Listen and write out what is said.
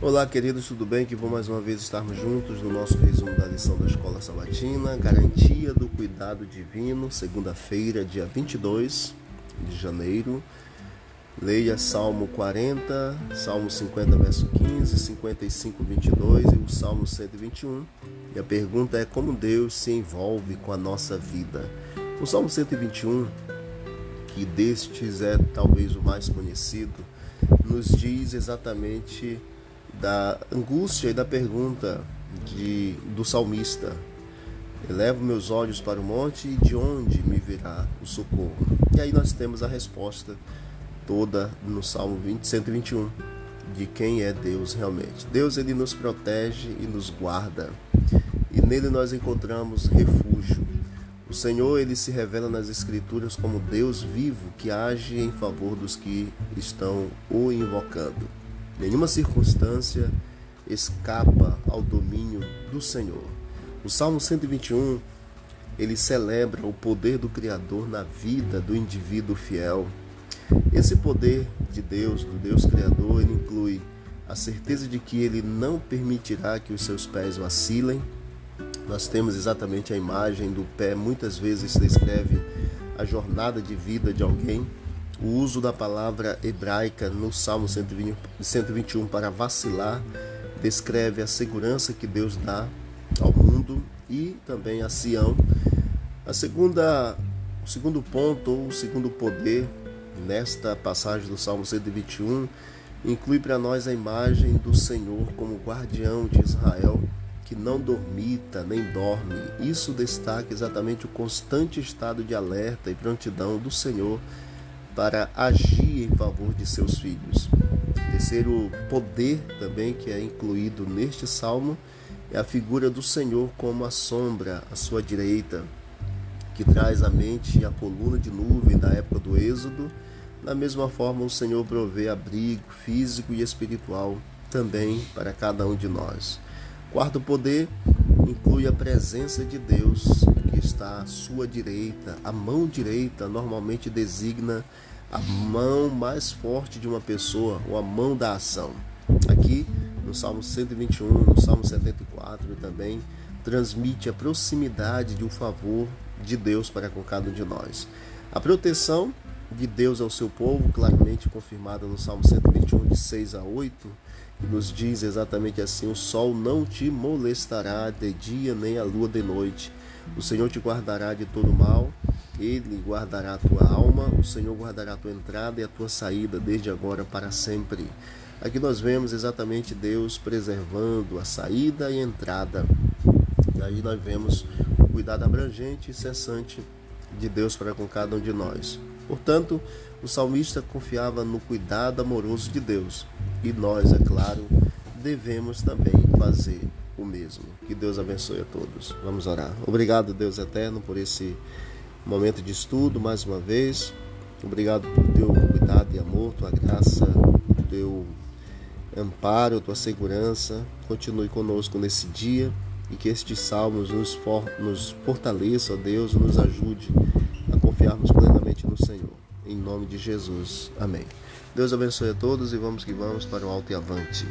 Olá, queridos, tudo bem? Que bom mais uma vez estarmos juntos no nosso resumo da lição da Escola Sabatina, Garantia do Cuidado Divino, segunda-feira, dia 22 de janeiro. Leia Salmo 40, Salmo 50, verso 15, 55, 22 e o Salmo 121. E a pergunta é como Deus se envolve com a nossa vida. O Salmo 121, que destes é talvez o mais conhecido, nos diz exatamente da angústia e da pergunta de, do salmista. Elevo meus olhos para o monte e de onde me virá o socorro? E aí nós temos a resposta toda no Salmo 20, 121 de quem é Deus realmente. Deus ele nos protege e nos guarda. E nele nós encontramos refúgio. O Senhor ele se revela nas escrituras como Deus vivo que age em favor dos que estão o invocando. Nenhuma circunstância escapa ao domínio do Senhor. O Salmo 121 ele celebra o poder do Criador na vida do indivíduo fiel. Esse poder de Deus, do Deus Criador, ele inclui a certeza de que ele não permitirá que os seus pés vacilem. Nós temos exatamente a imagem do pé, muitas vezes descreve a jornada de vida de alguém o uso da palavra hebraica no Salmo 121 para vacilar descreve a segurança que Deus dá ao mundo e também a Sião. A segunda, o segundo ponto ou o segundo poder nesta passagem do Salmo 121 inclui para nós a imagem do Senhor como guardião de Israel que não dormita nem dorme. Isso destaca exatamente o constante estado de alerta e prontidão do Senhor para agir em favor de seus filhos. O terceiro poder também que é incluído neste salmo é a figura do Senhor como a sombra à sua direita, que traz à mente a coluna de nuvem da época do Êxodo. Da mesma forma, o Senhor provê abrigo físico e espiritual também para cada um de nós. Quarto poder inclui a presença de Deus que está à sua direita. A mão direita normalmente designa a mão mais forte de uma pessoa, ou a mão da ação. Aqui no Salmo 121, no Salmo 74 também transmite a proximidade de um favor de Deus para com cada um de nós. A proteção de Deus ao seu povo, claramente confirmada no Salmo 121, de 6 a 8, que nos diz exatamente assim: O sol não te molestará de dia, nem a lua de noite. O Senhor te guardará de todo mal ele guardará a tua alma, o Senhor guardará a tua entrada e a tua saída, desde agora para sempre. Aqui nós vemos exatamente Deus preservando a saída e a entrada. E aí nós vemos o cuidado abrangente e cessante de Deus para com cada um de nós. Portanto, o salmista confiava no cuidado amoroso de Deus. E nós, é claro, devemos também fazer o mesmo. Que Deus abençoe a todos. Vamos orar. Obrigado, Deus eterno, por esse momento de estudo mais uma vez. Obrigado por teu cuidado e amor, tua graça, teu amparo, tua segurança. Continue conosco nesse dia e que estes salmos nos, for, nos fortaleça, Deus, nos ajude a confiarmos plenamente no Senhor. Em nome de Jesus. Amém. Deus abençoe a todos e vamos que vamos para o alto e avante.